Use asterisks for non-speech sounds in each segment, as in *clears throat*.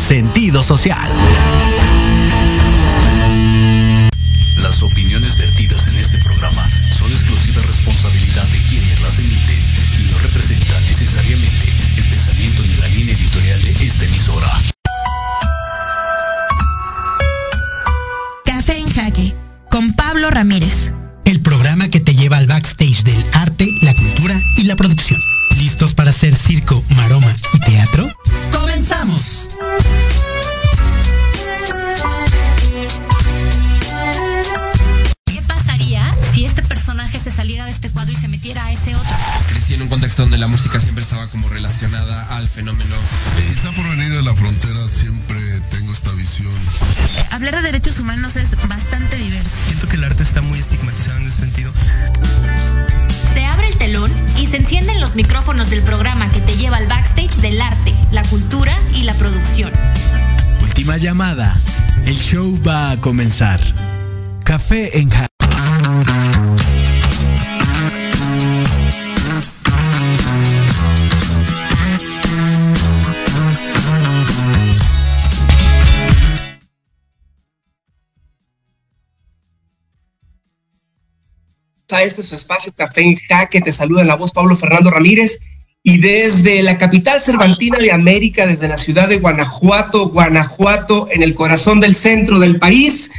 Sentido social. Donde la música siempre estaba como relacionada al fenómeno. Quizá por venir de la frontera siempre tengo esta visión. Eh, hablar de derechos humanos es bastante diverso. Siento que el arte está muy estigmatizado en ese sentido. Se abre el telón y se encienden los micrófonos del programa que te lleva al backstage del arte, la cultura y la producción. Última llamada. El show va a comenzar. Café en a este su espacio Café en Jaque. Te saluda la voz Pablo Fernando Ramírez. Y desde la capital cervantina de América, desde la ciudad de Guanajuato, Guanajuato, en el corazón del centro del país,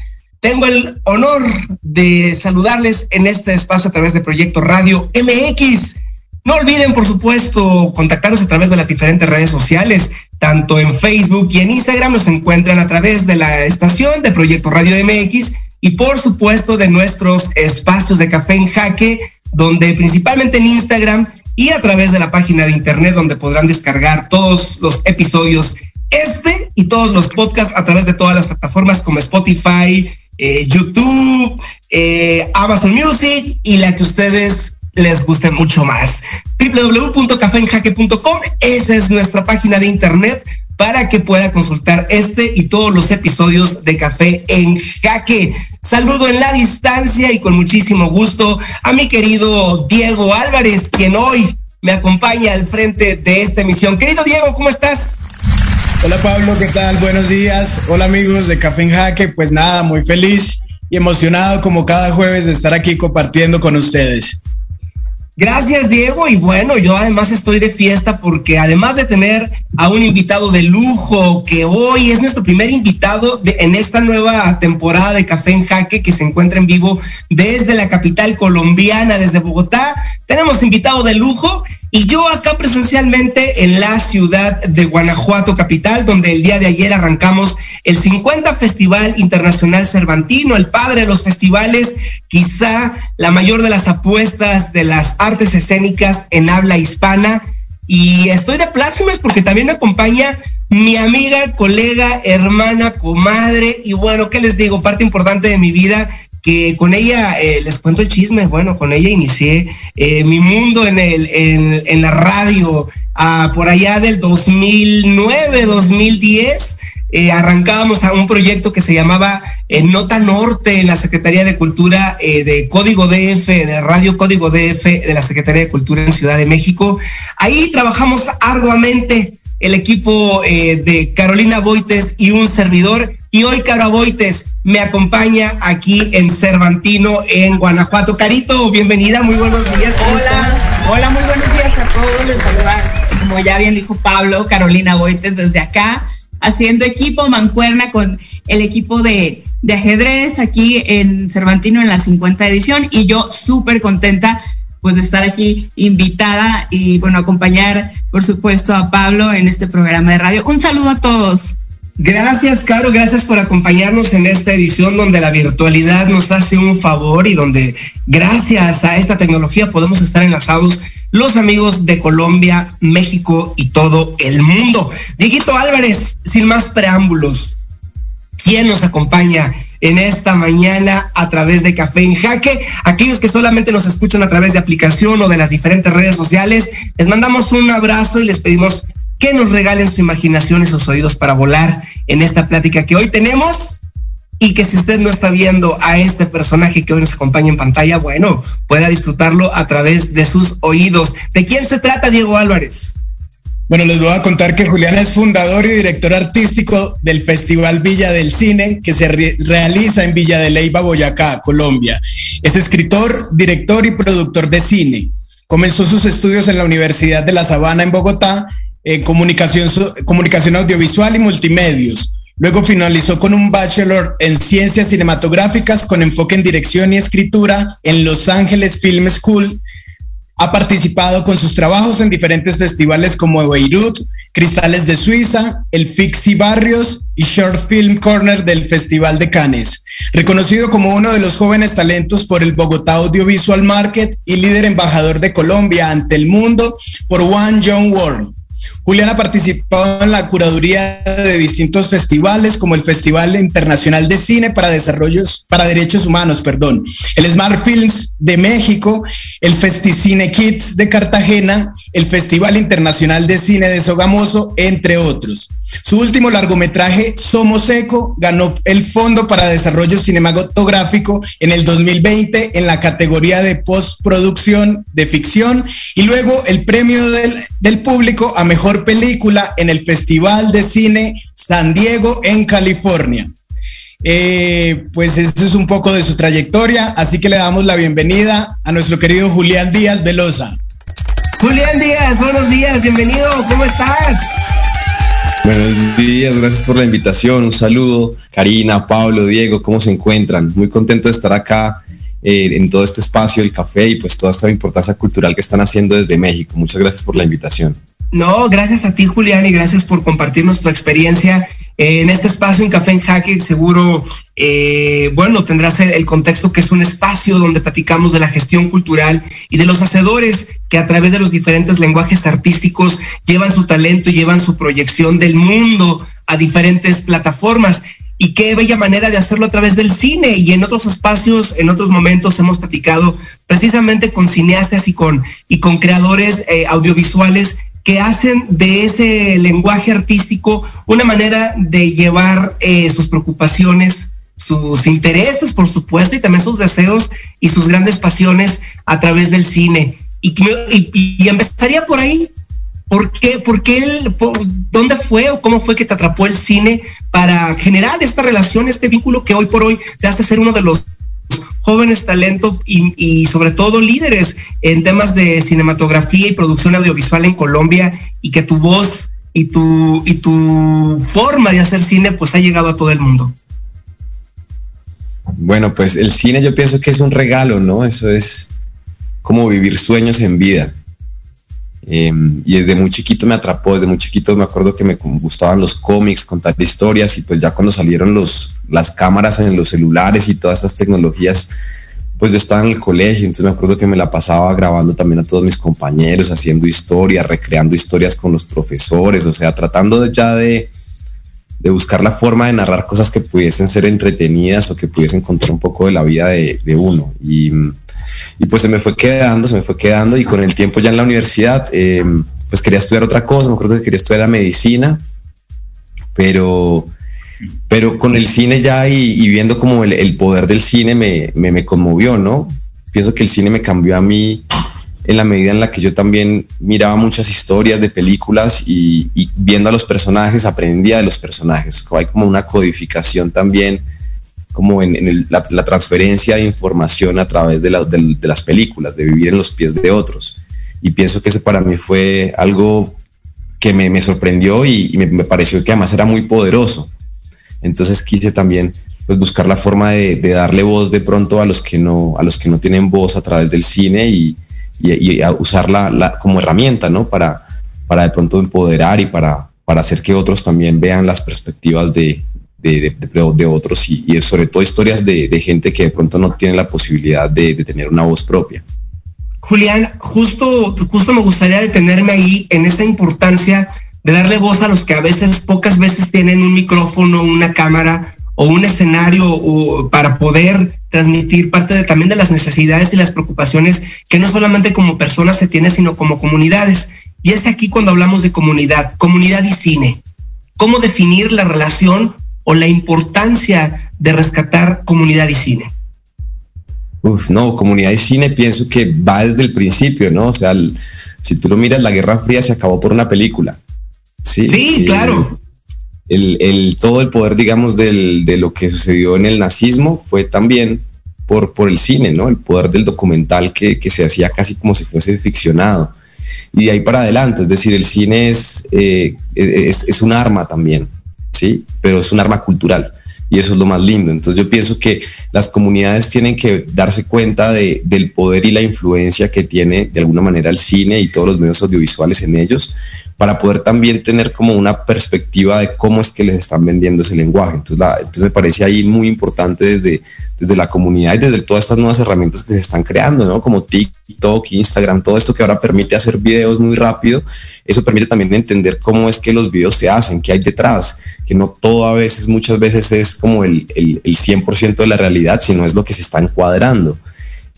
tengo el honor de saludarles en este espacio a través de Proyecto Radio MX. No olviden, por supuesto, contactarnos a través de las diferentes redes sociales, tanto en Facebook y en Instagram nos encuentran a través de la estación de Proyecto Radio MX y por supuesto de nuestros espacios de café en jaque, donde principalmente en Instagram y a través de la página de internet donde podrán descargar todos los episodios, este y todos los podcasts a través de todas las plataformas como Spotify, eh, YouTube, eh, Amazon Music y la que ustedes les guste mucho más. www.cafeenjaque.com, esa es nuestra página de internet para que pueda consultar este y todos los episodios de Café en Jaque. Saludo en la distancia y con muchísimo gusto a mi querido Diego Álvarez, quien hoy me acompaña al frente de esta emisión. Querido Diego, ¿cómo estás? Hola Pablo, ¿qué tal? Buenos días. Hola amigos de Café en Jaque. Pues nada, muy feliz y emocionado como cada jueves de estar aquí compartiendo con ustedes. Gracias, Diego. Y bueno, yo además estoy de fiesta porque además de tener a un invitado de lujo, que hoy es nuestro primer invitado de, en esta nueva temporada de Café en Jaque que se encuentra en vivo desde la capital colombiana, desde Bogotá, tenemos invitado de lujo. Y yo acá presencialmente en la ciudad de Guanajuato capital, donde el día de ayer arrancamos el 50 Festival Internacional Cervantino, el padre de los festivales, quizá la mayor de las apuestas de las artes escénicas en habla hispana. Y estoy de plácimas porque también me acompaña mi amiga, colega, hermana, comadre. Y bueno, ¿qué les digo? Parte importante de mi vida que con ella, eh, les cuento el chisme, bueno, con ella inicié eh, mi mundo en, el, en, la radio ah, por allá del 2009, 2010. Eh, arrancábamos a un proyecto que se llamaba eh, Nota Norte en la Secretaría de Cultura de Código DF, de Radio Código DF de la Secretaría de Cultura en Ciudad de México. Ahí trabajamos arduamente el equipo de Carolina Boites y un servidor. Y hoy Cara Boites me acompaña aquí en Cervantino, en Guanajuato. Carito, bienvenida, muy buenos días. Hola, hola, muy buenos días a todos. Les saluda, como ya bien dijo Pablo, Carolina Boites desde acá, haciendo equipo mancuerna con el equipo de, de ajedrez aquí en Cervantino en la 50 edición. Y yo súper contenta pues de estar aquí invitada y bueno, acompañar por supuesto a Pablo en este programa de radio. Un saludo a todos. Gracias, Caro, gracias por acompañarnos en esta edición donde la virtualidad nos hace un favor y donde gracias a esta tecnología podemos estar enlazados los amigos de Colombia, México y todo el mundo. Dieguito Álvarez, sin más preámbulos, ¿quién nos acompaña en esta mañana a través de Café en Jaque. Aquellos que solamente nos escuchan a través de aplicación o de las diferentes redes sociales, les mandamos un abrazo y les pedimos que nos regalen su imaginación y sus oídos para volar en esta plática que hoy tenemos y que si usted no está viendo a este personaje que hoy nos acompaña en pantalla, bueno, pueda disfrutarlo a través de sus oídos. ¿De quién se trata, Diego Álvarez? Bueno, les voy a contar que Julián es fundador y director artístico del Festival Villa del Cine que se realiza en Villa de Leyva, Boyacá, Colombia. Es escritor, director y productor de cine. Comenzó sus estudios en la Universidad de La Sabana en Bogotá en comunicación, audiovisual y multimedios. Luego finalizó con un bachelor en ciencias cinematográficas con enfoque en dirección y escritura en Los Ángeles Film School ha participado con sus trabajos en diferentes festivales como Beirut, Cristales de Suiza, el Fixi Barrios y Short Film Corner del Festival de Cannes. Reconocido como uno de los jóvenes talentos por el Bogotá Audiovisual Market y líder embajador de Colombia ante el mundo por One Young World. Julián ha participado en la curaduría de distintos festivales como el Festival Internacional de Cine para Desarrollos para Derechos Humanos, perdón, el Smart Films de México, el Festicine Kids de Cartagena, el Festival Internacional de Cine de Sogamoso, entre otros. Su último largometraje, Somos Eco, ganó el Fondo para Desarrollo Cinematográfico en el 2020 en la categoría de postproducción de ficción y luego el premio del, del público a mejor película en el Festival de Cine San Diego en California. Eh, pues esto es un poco de su trayectoria, así que le damos la bienvenida a nuestro querido Julián Díaz Velosa. Julián Díaz, buenos días, bienvenido, ¿cómo estás? Buenos días, gracias por la invitación, un saludo. Karina, Pablo, Diego, ¿cómo se encuentran? Muy contento de estar acá eh, en todo este espacio del café y pues toda esta importancia cultural que están haciendo desde México. Muchas gracias por la invitación. No, gracias a ti, Julián, y gracias por compartirnos tu experiencia en este espacio en Café en Jaque. Seguro, eh, bueno, tendrás el, contexto que es un espacio donde platicamos de la gestión cultural y de los hacedores que a través de los diferentes lenguajes artísticos llevan su talento y llevan su proyección del mundo a diferentes plataformas y qué bella manera de hacerlo a través del cine. Y en otros espacios, en otros momentos hemos platicado precisamente con cineastas y con, y con creadores eh, audiovisuales que hacen de ese lenguaje artístico una manera de llevar eh, sus preocupaciones, sus intereses, por supuesto, y también sus deseos y sus grandes pasiones a través del cine. Y, y, empezaría por ahí. ¿Por qué? ¿Por qué ¿Dónde fue o cómo fue que te atrapó el cine para generar esta relación, este vínculo que hoy por hoy te hace ser uno de los jóvenes talentos y, sobre todo líderes en temas de cinematografía y producción audiovisual en Colombia y que tu voz y tu, y tu forma de hacer cine pues ha llegado a todo el mundo. Bueno, pues el cine yo pienso que es un regalo, ¿no? Eso es como vivir sueños en vida. Em, y desde muy chiquito me atrapó, desde muy chiquito me acuerdo que me gustaban los cómics, contar historias y pues ya cuando salieron los, las cámaras en los celulares y todas esas tecnologías, pues yo estaba en el colegio, entonces me acuerdo que me la pasaba grabando también a todos mis compañeros, haciendo historias, recreando historias con los profesores, o sea, tratando ya de, de buscar la forma de narrar cosas que pudiesen ser entretenidas o que pudiesen contar un poco de la vida de, uno. Y y pues se me fue quedando, se me fue quedando y con el tiempo ya en la universidad, eh, pues quería estudiar otra cosa, me acuerdo que quería estudiar la medicina, pero, pero con el cine ya y, viendo como el, poder del cine me, me, conmovió, ¿no? Pienso que el cine me cambió a mí en la medida en la que yo también miraba muchas historias de películas y, y viendo a los personajes aprendía de los personajes. Hay como una codificación también como en, la, transferencia de información a través de, las películas, de vivir en los pies de otros. Y pienso que eso para mí fue algo que me, sorprendió y, me, pareció que además era muy poderoso. Entonces quise también pues, buscar la forma de, darle voz de pronto a los que no, a los que no tienen voz a través del cine y, usarla como herramienta, ¿no? Para, para de pronto empoderar y para, para hacer que otros también vean las perspectivas de, de, de, otros y, sobre todo historias de, gente que de pronto no tiene la posibilidad de, tener una voz propia. Julián, justo, justo me gustaría detenerme ahí en esa importancia de darle voz a los que a veces, pocas veces tienen un micrófono, una cámara o un escenario para poder transmitir parte de, también de las necesidades y las preocupaciones que no solamente como personas se tiene, sino como comunidades. Y es aquí cuando hablamos de comunidad, comunidad y cine. ¿Cómo definir la relación o la importancia de rescatar comunidad y cine? Uf, no, comunidad y cine pienso que va desde el principio, ¿no? O sea, si tú lo miras, la Guerra Fría se acabó por una película. Sí, sí claro. El, todo el poder, digamos, del, de lo que sucedió en el nazismo fue también por, por el cine, ¿no? El poder del documental que, que se hacía casi como si fuese ficcionado. Y de ahí para adelante, es decir, el cine es, eh, es, es un arma también, ¿sí? Pero es un arma cultural y eso es lo más lindo. Entonces yo pienso que las comunidades tienen que darse cuenta de, del poder y la influencia que tiene de alguna manera el cine y todos los medios audiovisuales en ellos para poder también tener como una perspectiva de cómo es que les están vendiendo ese lenguaje. Entonces, me parece ahí muy importante desde, desde la comunidad y desde todas estas nuevas herramientas que se están creando, ¿no? Como TikTok, Instagram, todo esto que ahora permite hacer videos muy rápido, eso permite también entender cómo es que los videos se hacen, qué hay detrás, que no todo a veces, muchas veces es como el, el, el 100% de la realidad, sino es lo que se está encuadrando.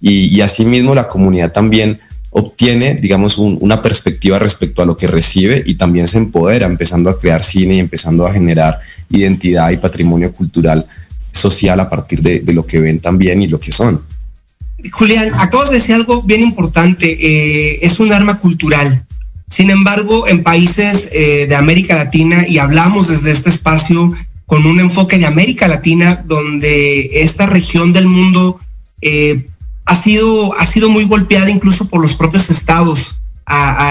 Y asimismo la comunidad también obtiene, digamos, una perspectiva respecto a lo que recibe y también se empodera empezando a crear cine y empezando a generar identidad y patrimonio cultural social a partir de, lo que ven también y lo que son. Julián, acabas de decir algo bien importante, eh, es un arma cultural. Sin embargo, en países eh, de América Latina, y hablamos desde este espacio con un enfoque de América Latina, donde esta región del mundo eh, ha sido, ha sido muy golpeada incluso por los propios estados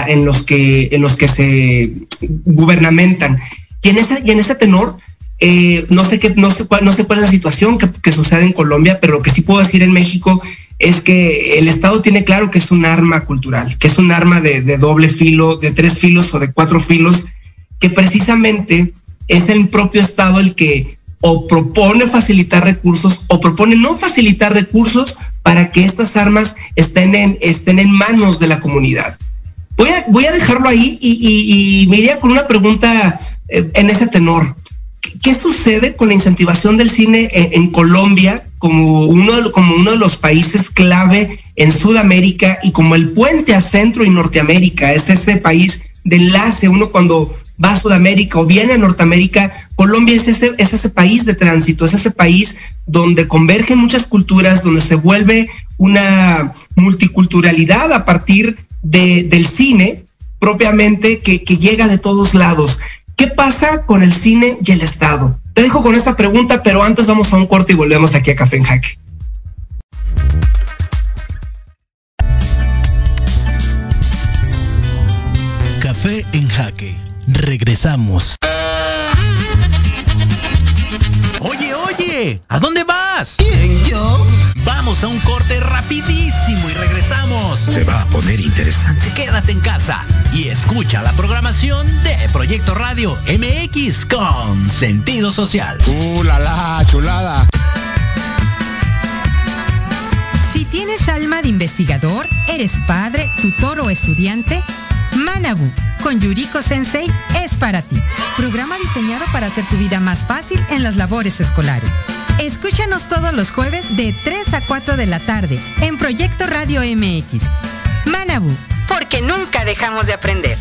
en, los que, en los que se gubernamentan. Y en, ese, y en ese tenor, eh, no sé qué, no sé cuál, no sé cuál es la situación que, sucede en Colombia, pero lo que sí puedo decir en México es que el Estado tiene claro que es un arma cultural, que es un arma de, de doble filo, de tres filos o de cuatro filos, que precisamente es el propio Estado el que o propone facilitar recursos o propone no facilitar recursos para que estas armas estén en, estén en manos de la comunidad. Voy a, voy a dejarlo ahí y, me iría con una pregunta eh, en ese tenor. ¿Qué, sucede con la incentivación del cine en, Colombia como uno, de, como uno de los países clave en Sudamérica y como el puente a Centro y Norteamérica? Es ese país de enlace, uno cuando va a Sudamérica o viene a Norteamérica, Colombia es ese, es ese país de tránsito, es ese país donde convergen muchas culturas, donde se vuelve una multiculturalidad a partir de, del cine propiamente que, que llega de todos lados. ¿Qué pasa con el cine y el Estado? Te dejo con esa pregunta, pero antes vamos a un corte y volvemos aquí a Café en Jaque. Café en Jaque Regresamos. ¿A dónde vas? ¿Quién, yo? Vamos a un corte rapidísimo y regresamos. Se va a poner interesante. Quédate en casa y escucha la programación de Proyecto Radio MX con sentido social. ¡Uh, la, la chulada! Si tienes alma de investigador, eres padre, tutor o estudiante, Manabu con Yuriko Sensei es para ti. Programa diseñado para hacer tu vida más fácil en las labores escolares. Escúchanos todos los jueves de 3 a 4 de la tarde en Proyecto Radio MX. Manabu, porque nunca dejamos de aprender.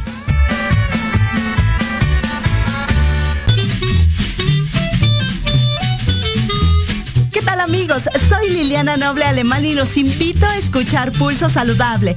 ¿Qué tal amigos? Soy Liliana Noble Alemán y los invito a escuchar Pulso Saludable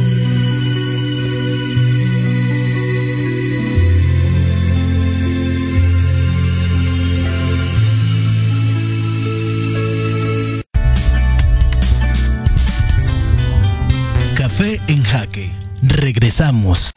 Comenzamos.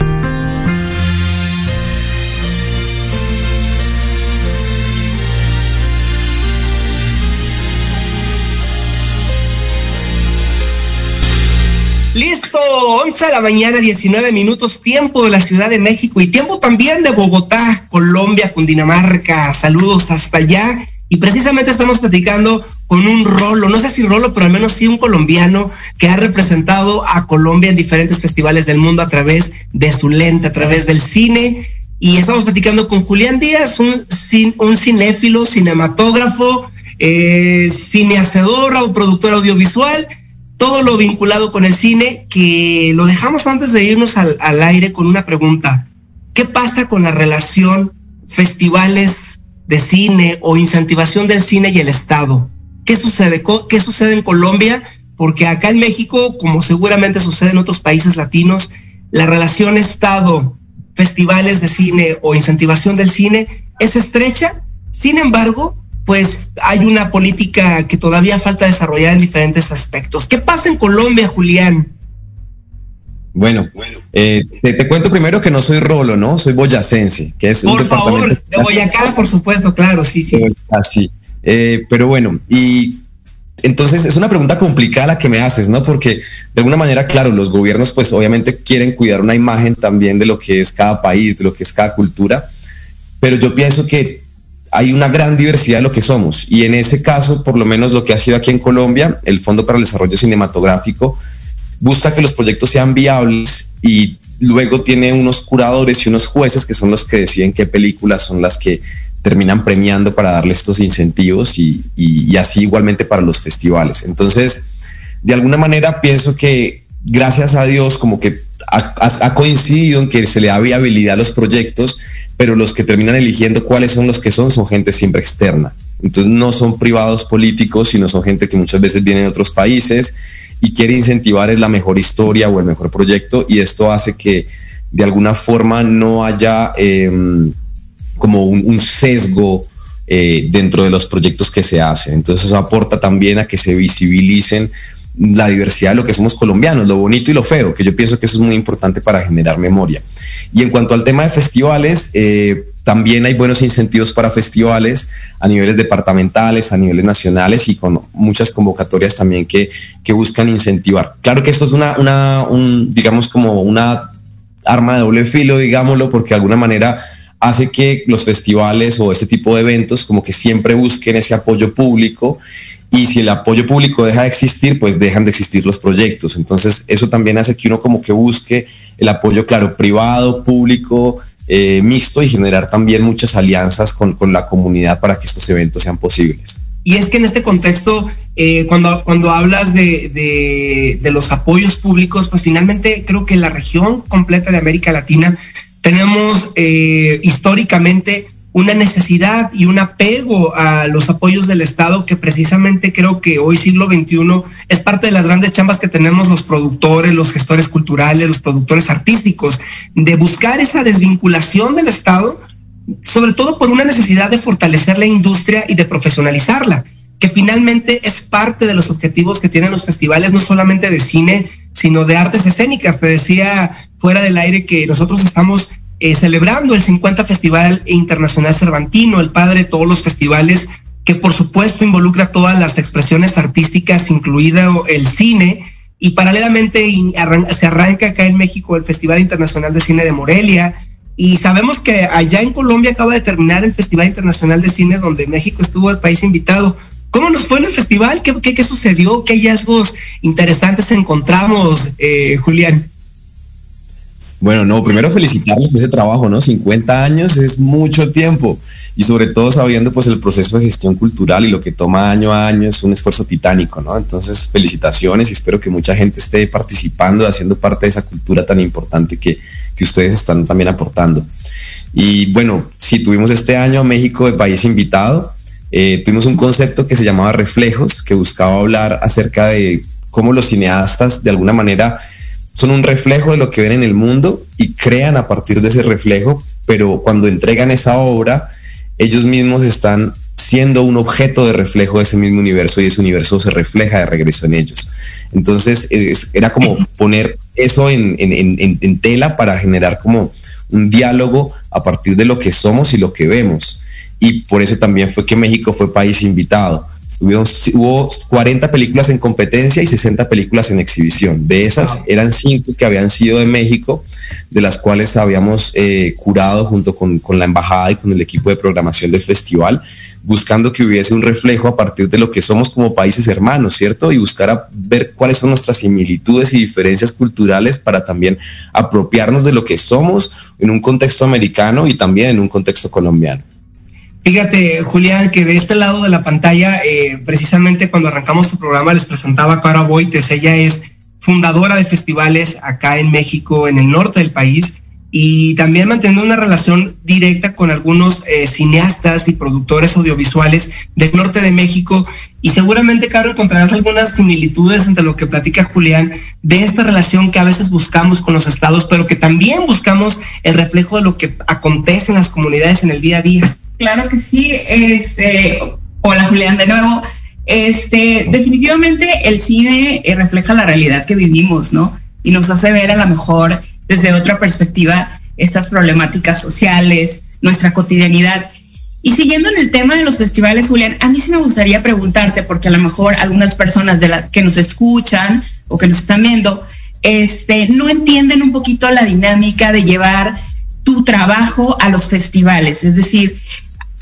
Listo, 11 de la mañana, 19 minutos, tiempo de la Ciudad de México y tiempo también de Bogotá, Colombia, Cundinamarca. Saludos hasta allá. Y precisamente estamos platicando con un rolo, no sé si rolo, pero al menos sí un colombiano que ha representado a Colombia en diferentes festivales del mundo a través de su lente, a través del cine. Y estamos platicando con Julián Díaz, un, un cinéfilo, cinematógrafo, eh, cinehacedor o productor audiovisual todo lo vinculado con el cine, que lo dejamos antes de irnos al, aire con una pregunta. ¿Qué pasa con la relación festivales de cine o incentivación del cine y el Estado? ¿Qué sucede? ¿Qué sucede en Colombia? Porque acá en México, como seguramente sucede en otros países latinos, la relación Estado, festivales de cine o incentivación del cine es estrecha. Sin embargo, pues hay una política que todavía falta desarrollar en diferentes aspectos. ¿Qué pasa en Colombia, Julián? Bueno, eh, te, cuento primero que no soy rolo, ¿no? Soy boyacense, que es por un favor, de Boyacá, por supuesto, claro, sí, sí. Así. Eh, pero bueno, y entonces es una pregunta complicada la que me haces, ¿no? Porque de alguna manera, claro, los gobiernos pues obviamente quieren cuidar una imagen también de lo que es cada país, de lo que es cada cultura, pero yo pienso que hay una gran diversidad de lo que somos. Y en ese caso, por lo menos lo que ha sido aquí en Colombia, el Fondo para el Desarrollo Cinematográfico busca que los proyectos sean viables y luego tiene unos curadores y unos jueces que son los que deciden qué películas son las que terminan premiando para darle estos incentivos y, así igualmente para los festivales. Entonces, de alguna manera pienso que gracias a Dios como que ha, ha coincidido en que se le da viabilidad a los proyectos pero los que terminan eligiendo cuáles son los que son son gente siempre externa. Entonces no son privados políticos, sino son gente que muchas veces viene de otros países y quiere incentivar es la mejor historia o el mejor proyecto y esto hace que de alguna forma no haya em, como un, sesgo eh, dentro de los proyectos que se hacen. Entonces eso aporta también a que se visibilicen la diversidad de lo que somos colombianos, lo bonito y lo feo, que yo pienso que eso es muy importante para generar memoria. Y en cuanto al tema de festivales, eh, también hay buenos incentivos para festivales a niveles departamentales, a niveles nacionales y con muchas convocatorias también que, que buscan incentivar. Claro que esto es una, una un, digamos como una arma de doble filo, digámoslo, porque de alguna manera hace que los festivales o ese tipo de eventos como que siempre busquen ese apoyo público y si el apoyo público deja de existir, pues dejan de existir los proyectos. Entonces eso también hace que uno como que busque el apoyo, claro, privado, público, eh, mixto y generar también muchas alianzas con, la comunidad para que estos eventos sean posibles. Y es que en este contexto, eh, cuando, cuando hablas de, de, los apoyos públicos, pues finalmente creo que la región completa de América Latina tenemos eh, históricamente una necesidad y un apego a los apoyos del Estado que precisamente creo que hoy siglo XXI es parte de las grandes chambas que tenemos los productores, los gestores culturales, los productores artísticos, de buscar esa desvinculación del Estado, sobre todo por una necesidad de fortalecer la industria y de profesionalizarla que finalmente es parte de los objetivos que tienen los festivales, no solamente de cine, sino de artes escénicas. Te decía fuera del aire que nosotros estamos eh, celebrando el 50 Festival Internacional Cervantino, el padre de todos los festivales, que por supuesto involucra todas las expresiones artísticas, incluido el cine, y paralelamente se arranca acá en México el Festival Internacional de Cine de Morelia, y sabemos que allá en Colombia acaba de terminar el Festival Internacional de Cine, donde México estuvo el país invitado. ¿Cómo nos fue en el festival? ¿Qué, qué, sucedió? ¿Qué hallazgos interesantes encontramos, eh, Julián? Bueno, no, primero felicitarlos por ese trabajo, ¿no? 50 años es mucho tiempo y sobre todo sabiendo pues el proceso de gestión cultural y lo que toma año a año es un esfuerzo titánico, ¿no? Entonces, felicitaciones y espero que mucha gente esté participando, haciendo parte de esa cultura tan importante que, que ustedes están también aportando. Y bueno, si tuvimos este año México de país invitado, eh, tuvimos un concepto que se llamaba reflejos, que buscaba hablar acerca de cómo los cineastas de alguna manera son un reflejo de lo que ven en el mundo y crean a partir de ese reflejo, pero cuando entregan esa obra, ellos mismos están siendo un objeto de reflejo de ese mismo universo y ese universo se refleja de regreso en ellos. Entonces era como *clears throat* poner eso en, en, tela para generar como un diálogo a partir de lo que somos y lo que vemos. Y por eso también fue que México fue país invitado hubo 40 películas en competencia y 60 películas en exhibición. De esas eran cinco que habían sido de México, de las cuales habíamos eh, curado junto con, con, la embajada y con el equipo de programación del festival, buscando que hubiese un reflejo a partir de lo que somos como países hermanos, ¿cierto? Y buscar a ver cuáles son nuestras similitudes y diferencias culturales para también apropiarnos de lo que somos en un contexto americano y también en un contexto colombiano. Fíjate, Julián, que de este lado de la pantalla, eh, precisamente cuando arrancamos tu programa, les presentaba a Boites. Ella es fundadora de festivales acá en México, en el norte del país, y también manteniendo una relación directa con algunos eh, cineastas y productores audiovisuales del norte de México. Y seguramente, Caro, encontrarás algunas similitudes entre lo que platica Julián de esta relación que a veces buscamos con los estados, pero que también buscamos el reflejo de lo que acontece en las comunidades en el día a día. Claro que sí. Este, hola Julián de nuevo. Este, definitivamente el cine eh, refleja la realidad que vivimos, ¿no? Y nos hace ver a lo mejor desde otra perspectiva estas problemáticas sociales, nuestra cotidianidad. Y siguiendo en el tema de los festivales, Julián, a mí sí me gustaría preguntarte, porque a lo mejor algunas personas de las que nos escuchan o que nos están viendo, este, no entienden un poquito la dinámica de llevar tu trabajo a los festivales. Es decir,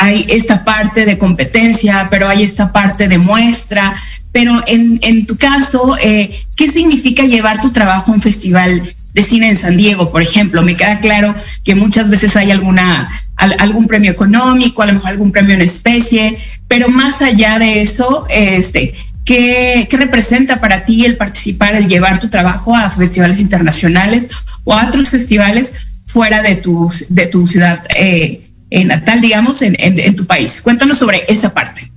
hay esta parte de competencia, pero hay esta parte de muestra. Pero en, tu caso, eh, ¿qué significa llevar tu trabajo a un festival de cine en San Diego, por ejemplo? Me queda claro que muchas veces hay alguna, algún premio económico, a lo mejor algún premio en especie, pero más allá de eso, este, ¿qué, ¿qué representa para ti el participar, el llevar tu trabajo a festivales internacionales o a otros festivales fuera de tu, de tu ciudad? Eh, natal, digamos, en, tu país. Cuéntanos sobre esa parte.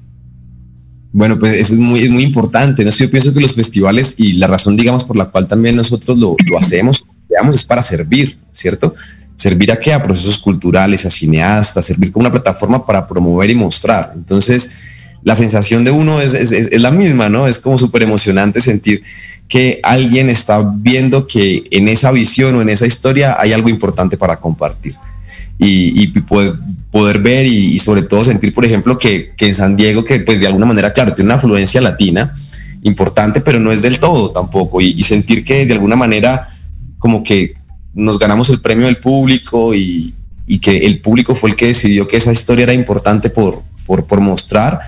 Bueno, pues eso es muy, importante. ¿no? Yo pienso que los festivales y la razón, digamos, por la cual también nosotros lo, hacemos, digamos, es para servir, ¿cierto? Servir a qué? A procesos culturales, a cineastas, servir como una plataforma para promover y mostrar. Entonces, la sensación de uno es, es la misma, ¿no? Es como súper emocionante sentir que alguien está viendo que en esa visión o en esa historia hay algo importante para compartir y, pues, poder ver y, sobre todo sentir, por ejemplo, que, en San Diego, que pues de alguna manera, claro, tiene una afluencia latina importante, pero no es del todo tampoco, y, sentir que de alguna manera como que nos ganamos el premio del público y, que el público fue el que decidió que esa historia era importante por, por, mostrar,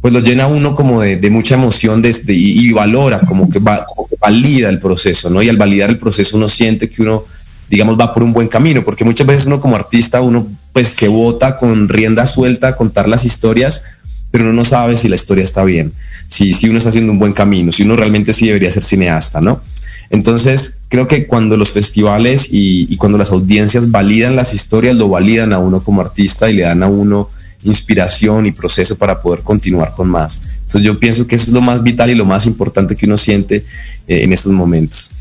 pues lo llena uno como de, mucha emoción desde, y, valora, como que, va, como que valida el proceso, ¿no? Y al validar el proceso uno siente que uno digamos, va por un buen camino, porque muchas veces uno como artista, uno pues se vota con rienda suelta a contar las historias, pero uno no sabe si la historia está bien, si, si uno está haciendo un buen camino, si uno realmente sí debería ser cineasta, ¿no? Entonces, creo que cuando los festivales y, cuando las audiencias validan las historias, lo validan a uno como artista y le dan a uno inspiración y proceso para poder continuar con más. Entonces yo pienso que eso es lo más vital y lo más importante que uno siente eh, en estos momentos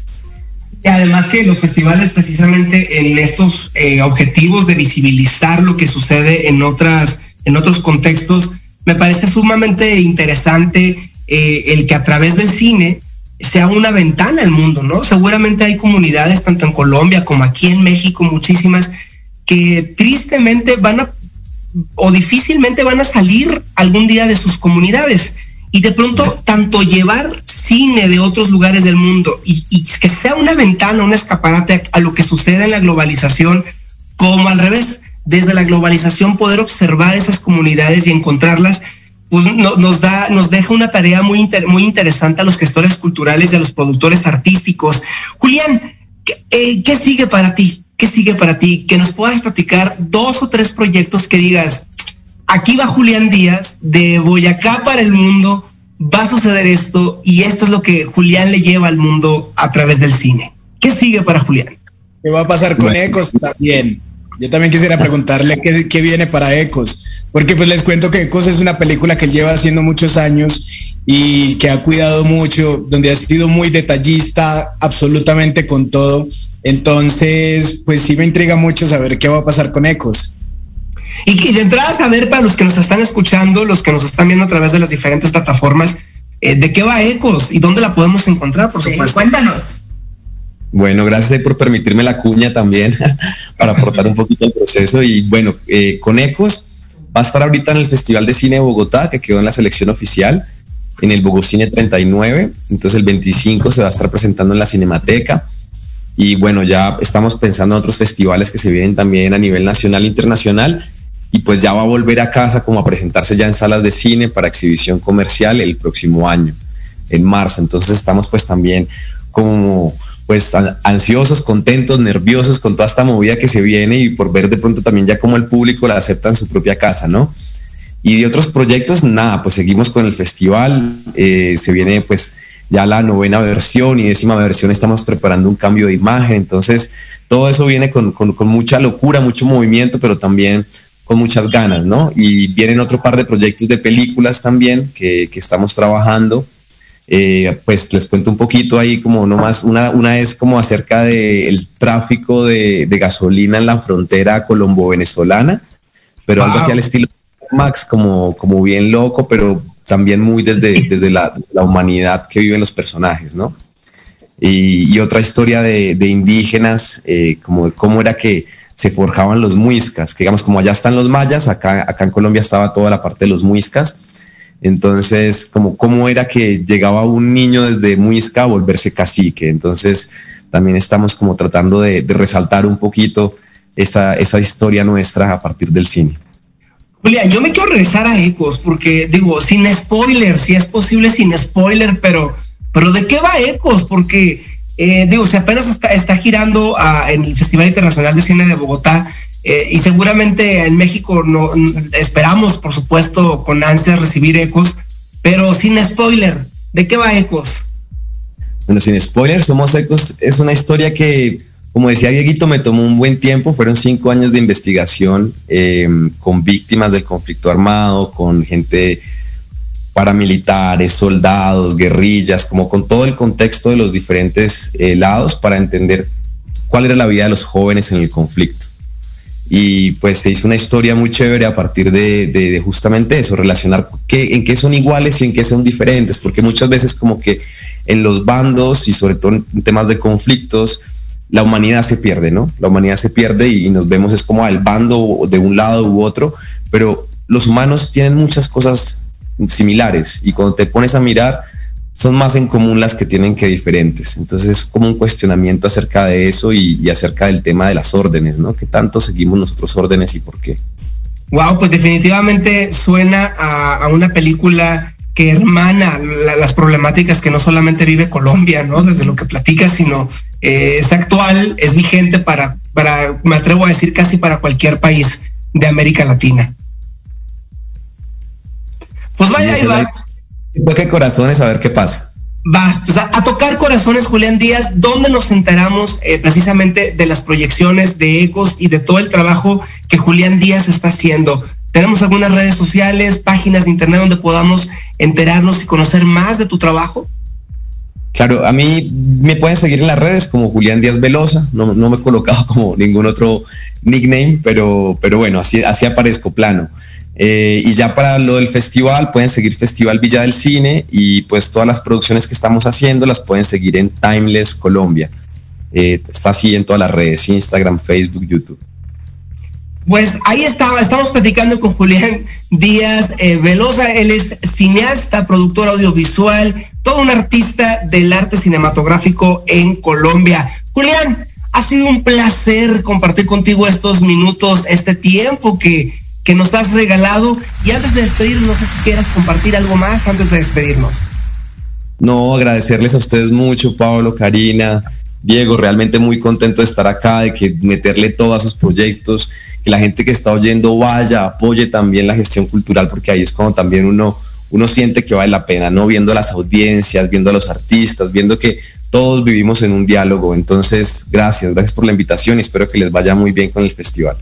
además que los festivales precisamente en estos eh, objetivos de visibilizar lo que sucede en otras en otros contextos me parece sumamente interesante eh, el que a través del cine sea una ventana al mundo, ¿no? Seguramente hay comunidades tanto en Colombia como aquí en México muchísimas que tristemente van a o difícilmente van a salir algún día de sus comunidades y de pronto tanto llevar cine de otros lugares del mundo y, que sea una ventana, un escaparate a, lo que sucede en la globalización, como al revés, desde la globalización poder observar esas comunidades y encontrarlas, pues nos da, nos deja una tarea muy, muy interesante a los gestores culturales y a los productores artísticos. Julián, ¿qué, eh, ¿qué sigue para ti? ¿Qué sigue para ti? Que nos puedas platicar dos o tres proyectos que digas, aquí va Julián Díaz de Boyacá para el mundo, va a suceder esto y esto es lo que Julián le lleva al mundo a través del cine. ¿Qué sigue para Julián? ¿Qué va a pasar con Ecos también? Yo también quisiera preguntarle qué, viene para Ecos, porque pues les cuento que Ecos es una película que lleva haciendo muchos años y que ha cuidado mucho, donde ha sido muy detallista absolutamente con todo. Entonces, pues sí me intriga mucho saber qué va a pasar con Ecos. Y, de entrada saber para los que nos están escuchando, los que nos están viendo a través de las diferentes plataformas, eh, ¿de qué va Ecos y dónde la podemos encontrar, por supuesto? Cuéntanos. Bueno, gracias por permitirme la cuña también *laughs* para aportar un poquito el proceso. Y bueno, eh, con Ecos va a estar ahorita en el Festival de Cine de Bogotá, que quedó en la selección oficial, en el Bogocine 39. Entonces el 25 se va a estar presentando en la Cinemateca. Y bueno, ya estamos pensando en otros festivales que se vienen también a nivel nacional e internacional. Y pues ya va a volver a casa como a presentarse ya en salas de cine para exhibición comercial el próximo año, en marzo. Entonces estamos pues también como pues ansiosos, contentos, nerviosos con toda esta movida que se viene y por ver de pronto también ya como el público la acepta en su propia casa, ¿no? Y de otros proyectos, nada, pues seguimos con el festival, eh, se viene pues ya la novena versión y décima versión estamos preparando un cambio de imagen, entonces todo eso viene con, mucha locura, mucho movimiento, pero también con muchas ganas, ¿no? Y vienen otro par de proyectos de películas también que, que estamos trabajando eh, pues les cuento un poquito ahí como nomás, una, una es como acerca del tráfico de, gasolina en la frontera colombo-venezolana, pero algo así al estilo Max, como, como bien loco, pero también muy desde, *laughs* desde la, humanidad que viven los personajes, ¿no? Y, otra historia de, indígenas, eh, como cómo era que se forjaban los muiscas, que digamos como allá están los mayas, acá, acá en Colombia estaba toda la parte de los muiscas, entonces, como cómo era que llegaba un niño desde Muisca a volverse cacique. Entonces, también estamos como tratando de, resaltar un poquito esa, esa historia nuestra a partir del cine. Julia, yo me quiero regresar a Ecos, porque digo, sin spoiler, si es posible sin spoiler, pero, pero ¿de qué va Ecos? Porque, eh, digo, si apenas está, está girando en el Festival Internacional de Cine de Bogotá, eh, y seguramente en México no, esperamos, por supuesto, con ansias recibir ecos, pero sin spoiler. ¿De qué va ecos? Bueno, sin spoiler, Somos Ecos es una historia que, como decía Dieguito, me tomó un buen tiempo. Fueron cinco años de investigación em, con víctimas del conflicto armado, con gente paramilitares, soldados, guerrillas, como con todo el contexto de los diferentes eh, lados para entender cuál era la vida de los jóvenes en el conflicto y pues se hizo una historia muy chévere a partir de, justamente eso, relacionar qué, en qué son iguales y en qué son diferentes, porque muchas veces como que en los bandos y sobre todo en temas de conflictos, la humanidad se pierde, ¿no? La humanidad se pierde y, nos vemos es como el bando de un lado u otro, pero los humanos tienen muchas cosas similares y cuando te pones a mirar, son más en común las que tienen que diferentes. Entonces es como un cuestionamiento acerca de eso y, acerca del tema de las órdenes, ¿no? ¿Qué tanto seguimos nosotros órdenes y por qué? Wow, pues definitivamente suena a, una película que hermana las problemáticas que no solamente vive Colombia, ¿no? Desde lo que platica, sino eh, es actual, es vigente para, para, me atrevo a decir, casi para cualquier país de América Latina. Pues vaya, ahí va. Toque corazones a ver qué pasa. Va, o sea, a tocar corazones, Julián Díaz, ¿dónde nos enteramos eh, precisamente de las proyecciones de Ecos y de todo el trabajo que Julián Díaz está haciendo? ¿Tenemos algunas redes sociales, páginas de internet donde podamos enterarnos y conocer más de tu trabajo? Claro, a mí me pueden seguir en las redes como Julián Díaz Velosa, no, me he colocado *laughs* como ningún otro nickname, pero, pero bueno, así, así aparezco plano. Eh, y ya para lo del festival, pueden seguir Festival Villa del Cine y pues todas las producciones que estamos haciendo las pueden seguir en Timeless Colombia. Eh, está así en todas las redes, Instagram, Facebook, YouTube. Pues ahí estaba, estamos platicando con Julián Díaz eh, Velosa, él es cineasta, productor audiovisual, todo un artista del arte cinematográfico en Colombia. Julián, ha sido un placer compartir contigo estos minutos, este tiempo que que nos has regalado. Y antes de despedirnos, no sé si quieras compartir algo más antes de despedirnos. No, agradecerles a ustedes mucho, Pablo, Karina, Diego, realmente muy contento de estar acá, de que meterle todos sus proyectos, que la gente que está oyendo vaya, apoye también la gestión cultural, porque ahí es cuando también uno, uno siente que vale la pena, ¿no? Viendo las audiencias, viendo a los artistas, viendo que todos vivimos en un diálogo. Entonces, gracias, gracias por la invitación y espero que les vaya muy bien con el festival.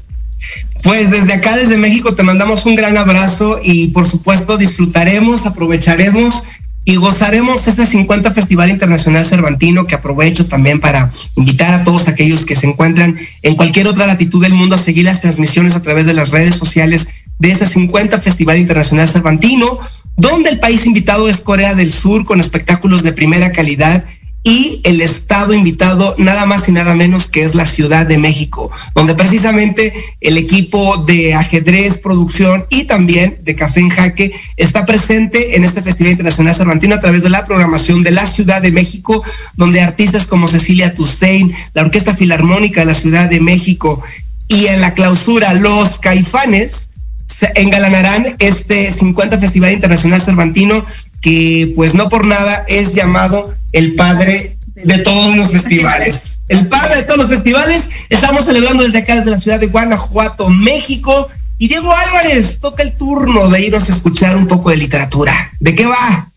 Pues desde acá, desde México, te mandamos un gran abrazo y por supuesto disfrutaremos, aprovecharemos y gozaremos ese 50 Festival Internacional Cervantino que aprovecho también para invitar a todos aquellos que se encuentran en cualquier otra latitud del mundo a seguir las transmisiones a través de las redes sociales de ese 50 Festival Internacional Cervantino, donde el país invitado es Corea del Sur con espectáculos de primera calidad y el estado invitado nada más y nada menos que es la Ciudad de México, donde precisamente el equipo de ajedrez, producción y también de Café en Jaque está presente en este Festival Internacional Cervantino a través de la programación de la Ciudad de México, donde artistas como Cecilia Toussaint, la Orquesta Filarmónica de la Ciudad de México y en la clausura Los Caifanes se engalanarán este 50 Festival Internacional Cervantino que pues no por nada es llamado el padre de todos los festivales. *laughs* El padre de todos los festivales. Estamos celebrando desde acá, desde la ciudad de Guanajuato, México. Y Diego Álvarez, toca el turno de irnos a escuchar un poco de literatura. ¿De qué va?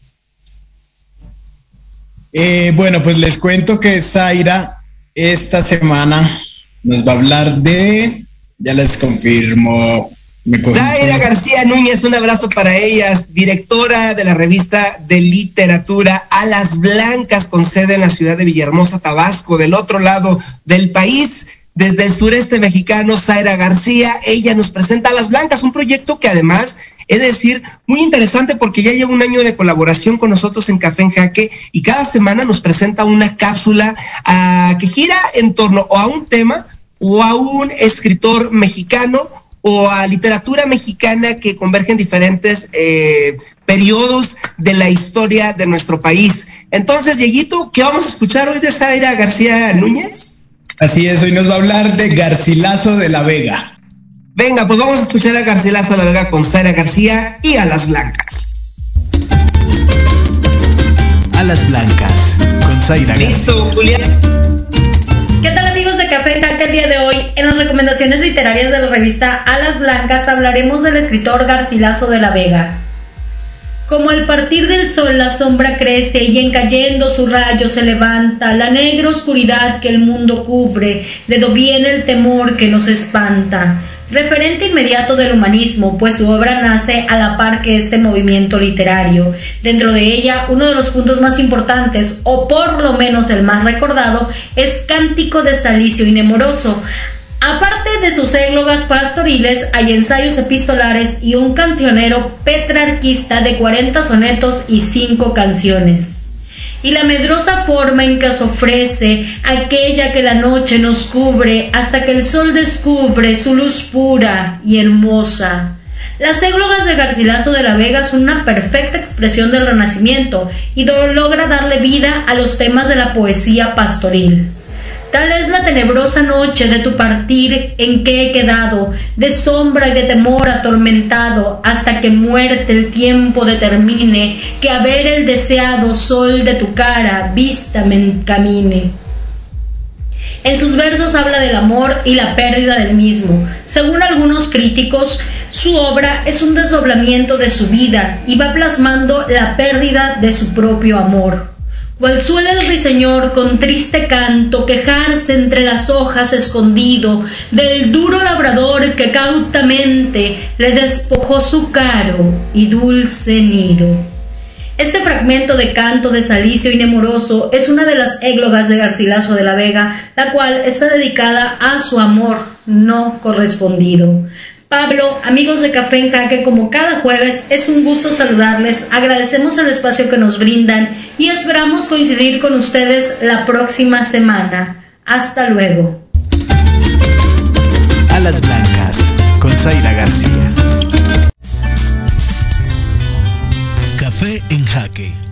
Eh, bueno, pues les cuento que Zaira esta semana nos va a hablar de, ya les confirmo, Zaira García Núñez, un abrazo para ellas, directora de la revista de literatura Alas Blancas, con sede en la ciudad de Villahermosa, Tabasco, del otro lado del país. Desde el sureste mexicano, Zaira García, ella nos presenta Alas Blancas, un proyecto que además, es decir, muy interesante porque ya lleva un año de colaboración con nosotros en Café en Jaque y cada semana nos presenta una cápsula ah, que gira en torno a un tema o a un escritor mexicano o a literatura mexicana que convergen diferentes eh, periodos de la historia de nuestro país. Entonces, Dieguito, ¿qué vamos a escuchar hoy de Zaira García Núñez? Así es, hoy nos va a hablar de Garcilaso de la Vega. Venga, pues vamos a escuchar a Garcilaso de la Vega con Zaira García y a las Blancas. A las Blancas con Zaira García. Listo, Julián. ¿Qué tal amigos de Café el día de hoy? En las recomendaciones literarias de la revista Alas Blancas hablaremos del escritor Garcilaso de la Vega. Como al partir del sol la sombra crece y en cayendo su rayo se levanta, la negra oscuridad que el mundo cubre, de do viene el temor que nos espanta referente inmediato del humanismo, pues su obra nace a la par que este movimiento literario. Dentro de ella, uno de los puntos más importantes, o por lo menos el más recordado, es Cántico de Salicio y Nemoroso. Aparte de sus églogas pastoriles, hay ensayos epistolares y un cancionero petrarquista de 40 sonetos y 5 canciones y la medrosa forma en que os ofrece aquella que la noche nos cubre hasta que el sol descubre su luz pura y hermosa. Las églogas de Garcilaso de la Vega son una perfecta expresión del Renacimiento y logra darle vida a los temas de la poesía pastoril. Tal es la tenebrosa noche de tu partir en que he quedado, de sombra y de temor atormentado, hasta que muerte el tiempo determine, que a ver el deseado sol de tu cara vista me encamine. En sus versos habla del amor y la pérdida del mismo. Según algunos críticos, su obra es un desdoblamiento de su vida y va plasmando la pérdida de su propio amor. Cual suele el ruiseñor con triste canto quejarse entre las hojas escondido del duro labrador que cautamente le despojó su caro y dulce nido. Este fragmento de canto de Salicio y Nemoroso es una de las églogas de Garcilaso de la Vega, la cual está dedicada a su amor no correspondido. Pablo, amigos de Café en Jaque, como cada jueves, es un gusto saludarles, agradecemos el espacio que nos brindan y esperamos coincidir con ustedes la próxima semana. Hasta luego. Alas Blancas, con Zaira García. Café en Jaque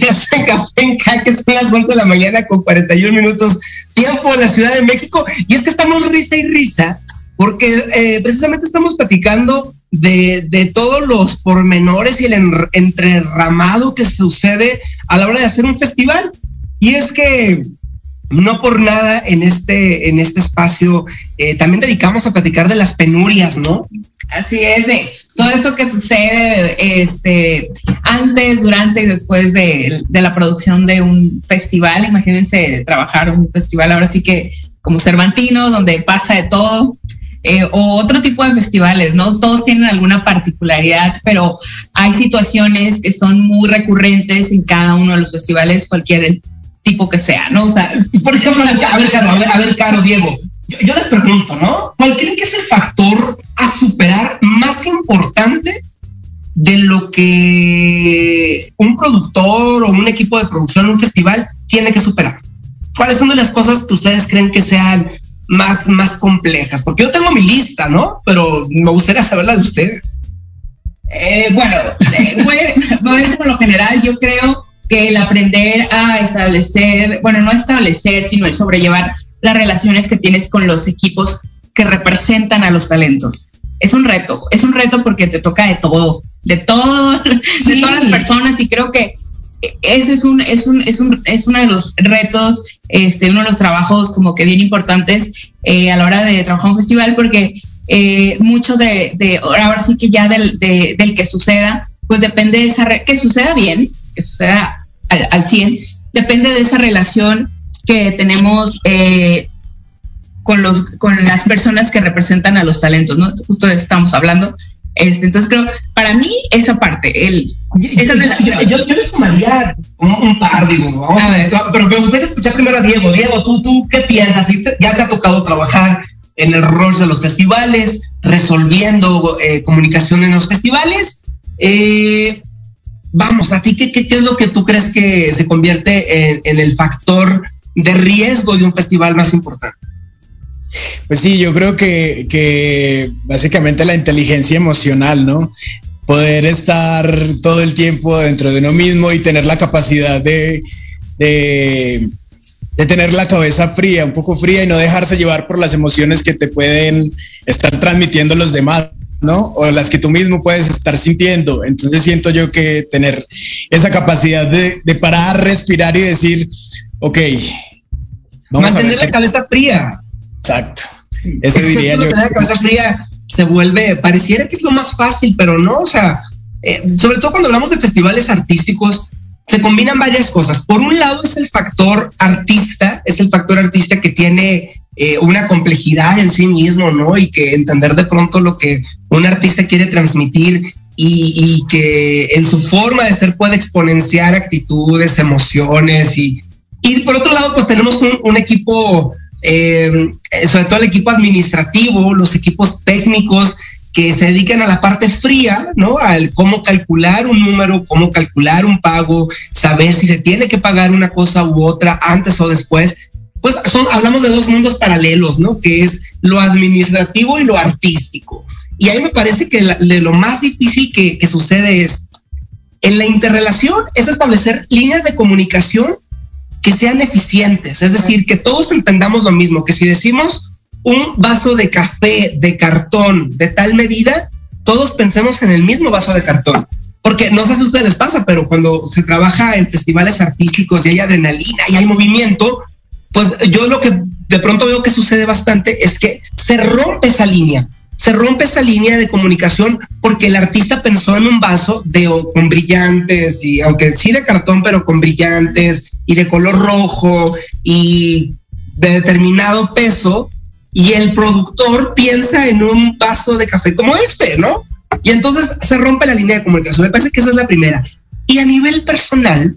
De regreso en Café en Jaque, son las 11 de la mañana con 41 minutos, tiempo en la Ciudad de México. Y es que estamos risa y risa, porque eh, precisamente estamos platicando de, de, todos los pormenores y el entrerramado que sucede a la hora de hacer un festival. Y es que no por nada en este, en este espacio eh, también dedicamos a platicar de las penurias, ¿no? Así es, de todo eso que sucede este, antes, durante y después de, de la producción de un festival. Imagínense trabajar un festival ahora sí que como Cervantino, donde pasa de todo. Eh, o otro tipo de festivales, ¿no? Todos tienen alguna particularidad, pero hay situaciones que son muy recurrentes en cada uno de los festivales, cualquier tipo que sea, ¿no? O sea, por ejemplo, *laughs* a ver, Caro, a ver, Caro, Diego, yo, les pregunto, ¿no? ¿Cuál creen que es el factor a superar más importante de lo que un productor o un equipo de producción en un festival tiene que superar? ¿Cuáles son de las cosas que ustedes creen que sean más, más complejas? Porque yo tengo mi lista, ¿no? Pero me gustaría saber la de ustedes. Eh, bueno, eh, *laughs* por lo general yo creo que el aprender a establecer, bueno, no establecer, sino el sobrellevar las relaciones que tienes con los equipos que representan a los talentos. Es un reto, es un reto porque te toca de todo, de todo, *laughs* de todas las personas y creo que eso es un, es un, es un, es uno de los retos, este, uno de los trabajos como que bien importantes eh, a la hora de trabajar un festival porque eh, mucho de, de, ahora sí que ya del, del que suceda, pues depende de esa, que suceda bien, que suceda al, al 100, depende de esa relación que tenemos eh, con, los, con las personas que representan a los talentos, ¿no? Justo de eso estamos hablando. Este, entonces creo, para mí, esa parte, el, esa relación. Yo, yo, le sumaría un, par, digo, vamos a ver. pero me gustaría escuchar primero a Diego. Diego, ¿tú, tú qué piensas? Ya te ha tocado trabajar en el rol de los festivales, resolviendo eh, comunicación en los festivales. Eh, vamos, a ti, ¿qué, ¿qué, es lo que tú crees que se convierte en, el factor de riesgo de un festival más importante? Pues sí, yo creo que, que básicamente la inteligencia emocional, ¿no? Poder estar todo el tiempo dentro de uno mismo y tener la capacidad de, de, tener la cabeza fría, un poco fría y no dejarse llevar por las emociones que te pueden estar transmitiendo los demás. ¿No? O las que tú mismo puedes estar sintiendo. Entonces siento yo que tener esa capacidad de, de parar, respirar y decir, ok. Vamos Mantener la cabeza fría. Exacto. Eso diría yo. La cabeza fría se vuelve, pareciera que es lo más fácil, pero no, o sea, eh, sobre todo cuando hablamos de festivales artísticos, se combinan varias cosas. Por un lado es el factor artista, es el factor artista que tiene eh, una complejidad en sí mismo, ¿no? Y que entender de pronto lo que un artista quiere transmitir y, que en su forma de ser puede exponenciar actitudes, emociones y, y por otro lado, pues tenemos un, un equipo, eh, sobre todo el equipo administrativo, los equipos técnicos que se dedican a la parte fría, ¿no? Al cómo calcular un número, cómo calcular un pago, saber si se tiene que pagar una cosa u otra antes o después. Pues son, hablamos de dos mundos paralelos, ¿no? Que es lo administrativo y lo artístico. Y ahí me parece que de lo más difícil que, que sucede es, en la interrelación, es establecer líneas de comunicación que sean eficientes, es decir, que todos entendamos lo mismo, que si decimos un vaso de café de cartón de tal medida, todos pensemos en el mismo vaso de cartón. Porque no sé si ustedes les pasa, pero cuando se trabaja en festivales artísticos y hay adrenalina y hay movimiento, pues yo lo que de pronto veo que sucede bastante es que se rompe esa línea se rompe esa línea de comunicación porque el artista pensó en un vaso de con brillantes y aunque sí de cartón pero con brillantes y de color rojo y de determinado peso y el productor piensa en un vaso de café como este, ¿no? Y entonces se rompe la línea de comunicación. Me parece que esa es la primera. Y a nivel personal,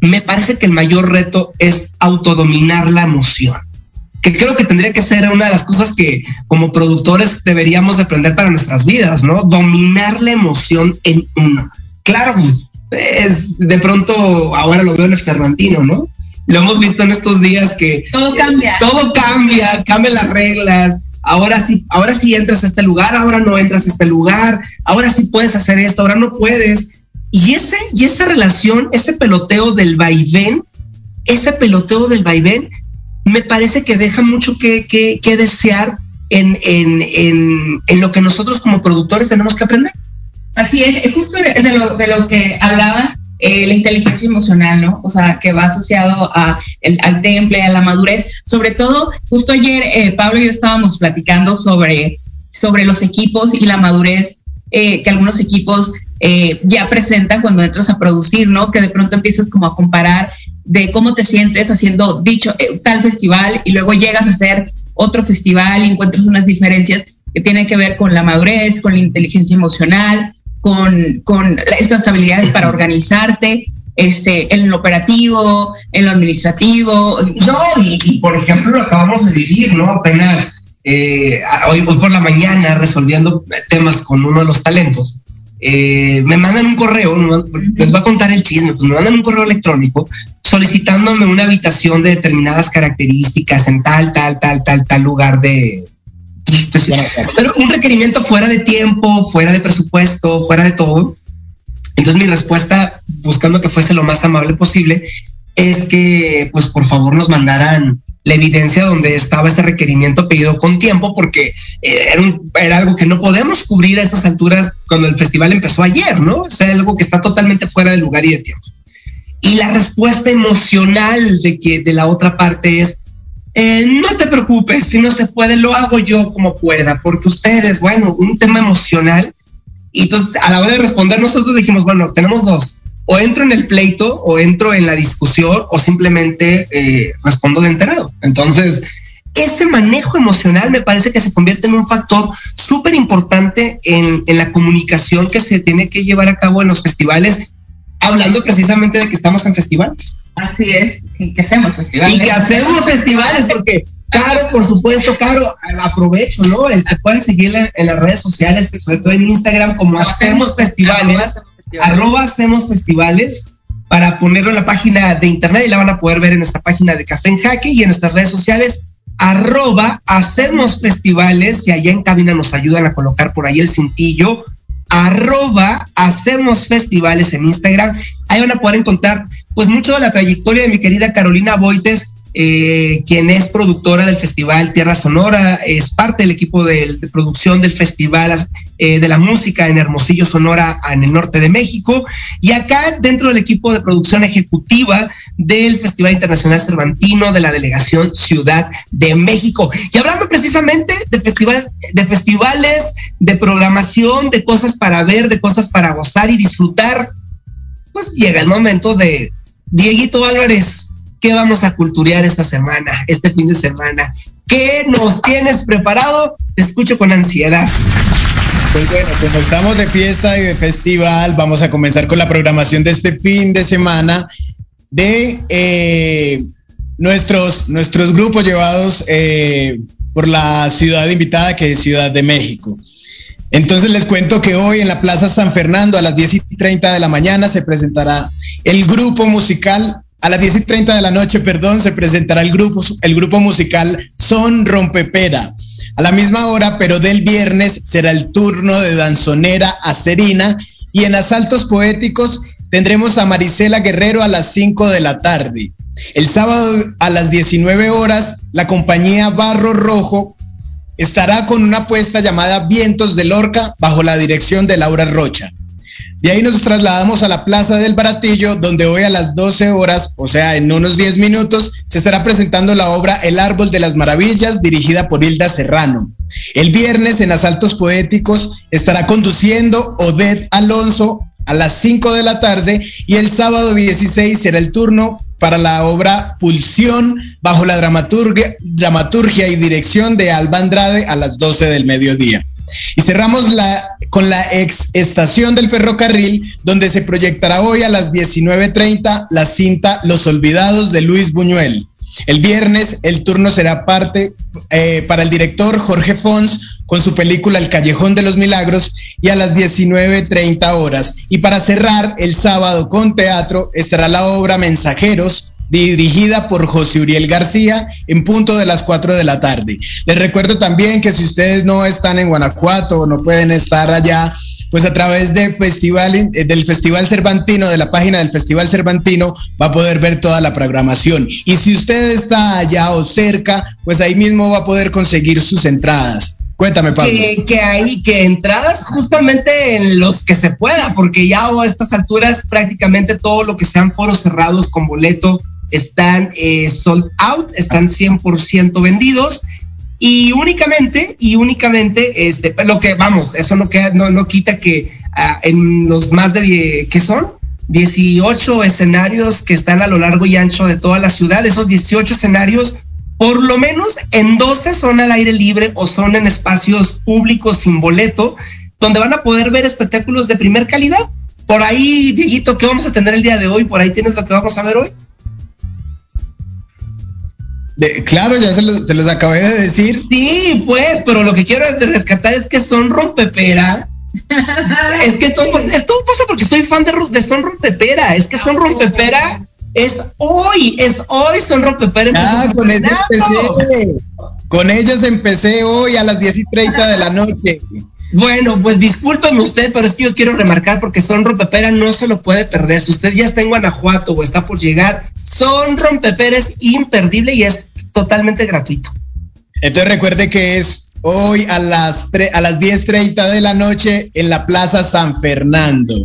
me parece que el mayor reto es autodominar la emoción que creo que tendría que ser una de las cosas que como productores deberíamos aprender para nuestras vidas, ¿no? Dominar la emoción en uno. Claro, es, de pronto ahora lo veo en el Cervantino, ¿no? Lo hemos visto en estos días que todo cambia. Todo cambia, cambian las reglas. Ahora sí, ahora sí entras a este lugar, ahora no entras a este lugar, ahora sí puedes hacer esto, ahora no puedes. Y ese y esa relación, ese peloteo del vaivén, ese peloteo del vaivén me parece que deja mucho que, que, desear en, en, en, en, lo que nosotros como productores tenemos que aprender. Así es, justo de lo, de lo que hablaba eh, la inteligencia emocional, ¿no? O sea, que va asociado a al temple, a la madurez. Sobre todo, justo ayer eh, Pablo y yo estábamos platicando sobre, sobre los equipos y la madurez eh, que algunos equipos ya presentan cuando entras a producir, ¿no? Que de pronto empiezas como a comparar de cómo te sientes haciendo dicho tal festival y luego llegas a hacer otro festival y encuentras unas diferencias que tienen que ver con la madurez, con la inteligencia emocional, con, con estas habilidades para organizarte, este, en lo operativo, en lo administrativo. No, y, por ejemplo lo acabamos de vivir, ¿no? Apenas eh, hoy, por la mañana resolviendo temas con uno de los talentos. Eh, me mandan un correo, les voy a contar el chisme, pues me mandan un correo electrónico solicitándome una habitación de determinadas características en tal, tal, tal, tal, tal lugar de, pero un requerimiento fuera de tiempo, fuera de presupuesto, fuera de todo. Entonces mi respuesta, buscando que fuese lo más amable posible, es que pues por favor nos mandaran la evidencia donde estaba ese requerimiento pedido con tiempo, porque eh, era, algo que no podemos cubrir a estas alturas cuando el festival empezó ayer, ¿no? Es algo que está totalmente fuera de lugar y de tiempo. Y la respuesta emocional de que de la otra parte es, eh, no te preocupes, si no se puede, lo hago yo como pueda, porque ustedes, bueno, un tema emocional. Y entonces, a la hora de responder, nosotros dijimos, bueno, tenemos dos. O entro en el pleito, o entro en la discusión, o simplemente eh, respondo de enterado. Entonces, ese manejo emocional me parece que se convierte en un factor súper importante en, en la comunicación que se tiene que llevar a cabo en los festivales, hablando precisamente de que estamos en festivales. Así es, y que hacemos festivales. Y que hacemos festivales, porque Caro, por supuesto, Caro, aprovecho, ¿no? Este, pueden seguirle en las redes sociales, sobre todo en Instagram, como Hacemos Festivales, arroba Hacemos Festivales, para ponerlo en la página de internet y la van a poder ver en nuestra página de Café en Jaque y en nuestras redes sociales, arroba Hacemos Festivales, y allá en cabina nos ayudan a colocar por ahí el cintillo arroba hacemos festivales en Instagram. Ahí van a poder encontrar pues mucho de la trayectoria de mi querida Carolina Boites eh, quien es productora del Festival Tierra Sonora, es parte del equipo de, producción del Festival eh, de la Música en Hermosillo, Sonora, en el norte de México, y acá dentro del equipo de producción ejecutiva del Festival Internacional Cervantino de la Delegación Ciudad de México. Y hablando precisamente de festivales, de festivales, de programación, de cosas para ver, de cosas para gozar y disfrutar, pues llega el momento de Dieguito Álvarez ¿Qué vamos a culturear esta semana, este fin de semana? ¿Qué nos tienes preparado? Te escucho con ansiedad. Pues bueno, como estamos de fiesta y de festival, vamos a comenzar con la programación de este fin de semana de eh, nuestros, nuestros grupos llevados eh, por la ciudad invitada que es Ciudad de México. Entonces les cuento que hoy en la Plaza San Fernando a las 10 y 30 de la mañana se presentará el grupo musical a las 10 y 30 de la noche, perdón, se presentará el grupo, musical Son Rompepera. A la misma hora, pero del viernes, será el turno de danzonera Acerina y en Asaltos Poéticos tendremos a Marisela Guerrero a las 5 de la tarde. El sábado a las 19 horas, la compañía Barro Rojo estará con una apuesta llamada Vientos de Lorca bajo la dirección de Laura Rocha. De ahí nos trasladamos a la Plaza del Baratillo, donde hoy a las 12 horas, o sea, en unos 10 minutos, se estará presentando la obra El Árbol de las Maravillas, dirigida por Hilda Serrano. El viernes, en Asaltos Poéticos, estará conduciendo Odette Alonso a las 5 de la tarde y el sábado 16 será el turno para la obra Pulsión bajo la dramaturgia, dramaturgia y dirección de Alba Andrade a las 12 del mediodía. Y cerramos con la ex estación del ferrocarril, donde se proyectará hoy a las 19.30 la cinta Los Olvidados de Luis Buñuel. El viernes el turno será parte eh, para el director Jorge Fons con su película El Callejón de los Milagros y a las 19.30 horas. Y para cerrar, el sábado con teatro estará la obra Mensajeros dirigida por José Uriel García en punto de las 4 de la tarde. Les recuerdo también que si ustedes no están en Guanajuato o no pueden estar allá, pues a través de festival, eh, del Festival Cervantino, de la página del Festival Cervantino, va a poder ver toda la programación. Y si usted está allá o cerca, pues ahí mismo va a poder conseguir sus entradas. Cuéntame, Pablo. Que, hay que entradas justamente en los que se pueda, porque ya a estas alturas prácticamente todo lo que sean foros cerrados con boleto están eh, sold out, están 100% vendidos y únicamente, y únicamente, este, lo que vamos, eso no, queda, no, no quita que ah, en los más de, ¿qué son? 18 escenarios que están a lo largo y ancho de toda la ciudad, esos 18 escenarios, por lo menos en 12 son al aire libre o son en espacios públicos sin boleto, donde van a poder ver espectáculos de primer calidad. Por ahí, Dieguito, ¿qué vamos a tener el día de hoy? Por ahí tienes lo que vamos a ver hoy claro, ya se los, se los, acabé de decir. Sí, pues, pero lo que quiero rescatar es que son rompepera. *laughs* es que todo, todo, pasa porque soy fan de, de Son Rompepera. Es que Son Rompepera es hoy, es hoy Son Rompepera. Ah, con ellos empecé. Con ellos empecé hoy a las 10 y 30 de la noche. Bueno, pues discúlpeme usted, pero es que yo quiero remarcar porque Son Rompepera no se lo puede perder. Si usted ya está en Guanajuato o está por llegar, Son Rompepera es imperdible y es totalmente gratuito. Entonces recuerde que es hoy a las, a las 10.30 de la noche en la Plaza San Fernando.